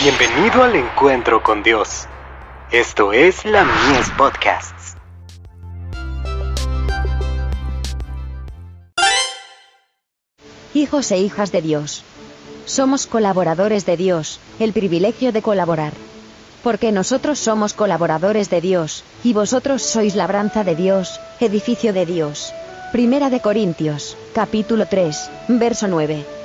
Bienvenido al encuentro con Dios. Esto es la Mies Podcasts. Hijos e hijas de Dios. Somos colaboradores de Dios, el privilegio de colaborar. Porque nosotros somos colaboradores de Dios, y vosotros sois labranza de Dios, edificio de Dios. Primera de Corintios, capítulo 3, verso 9.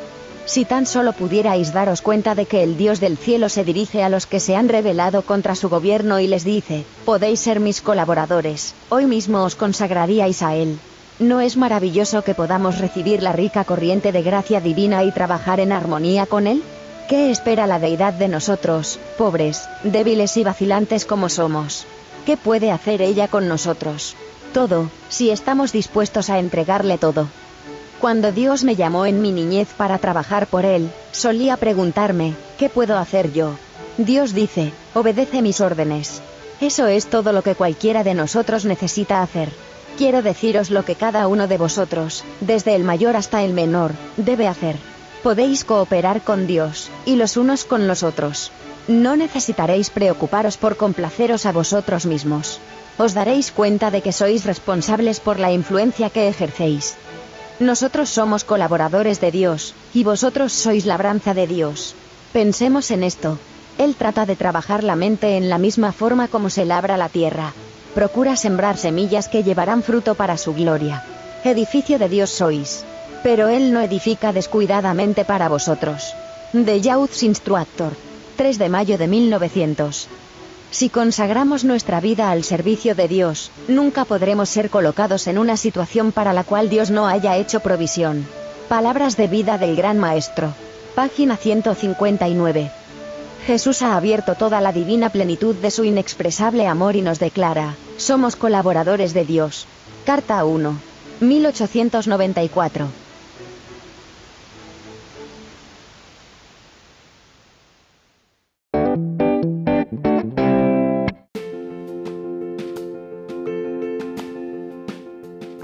Si tan solo pudierais daros cuenta de que el Dios del cielo se dirige a los que se han rebelado contra su gobierno y les dice, podéis ser mis colaboradores, hoy mismo os consagraríais a Él. ¿No es maravilloso que podamos recibir la rica corriente de gracia divina y trabajar en armonía con Él? ¿Qué espera la deidad de nosotros, pobres, débiles y vacilantes como somos? ¿Qué puede hacer ella con nosotros? Todo, si estamos dispuestos a entregarle todo. Cuando Dios me llamó en mi niñez para trabajar por Él, solía preguntarme, ¿qué puedo hacer yo? Dios dice, obedece mis órdenes. Eso es todo lo que cualquiera de nosotros necesita hacer. Quiero deciros lo que cada uno de vosotros, desde el mayor hasta el menor, debe hacer. Podéis cooperar con Dios, y los unos con los otros. No necesitaréis preocuparos por complaceros a vosotros mismos. Os daréis cuenta de que sois responsables por la influencia que ejercéis. Nosotros somos colaboradores de Dios, y vosotros sois labranza de Dios. Pensemos en esto. Él trata de trabajar la mente en la misma forma como se labra la tierra. Procura sembrar semillas que llevarán fruto para su gloria. Edificio de Dios sois. Pero Él no edifica descuidadamente para vosotros. De Youth Instructor. 3 de mayo de 1900. Si consagramos nuestra vida al servicio de Dios, nunca podremos ser colocados en una situación para la cual Dios no haya hecho provisión. Palabras de vida del Gran Maestro. Página 159. Jesús ha abierto toda la divina plenitud de su inexpresable amor y nos declara, somos colaboradores de Dios. Carta 1. 1894.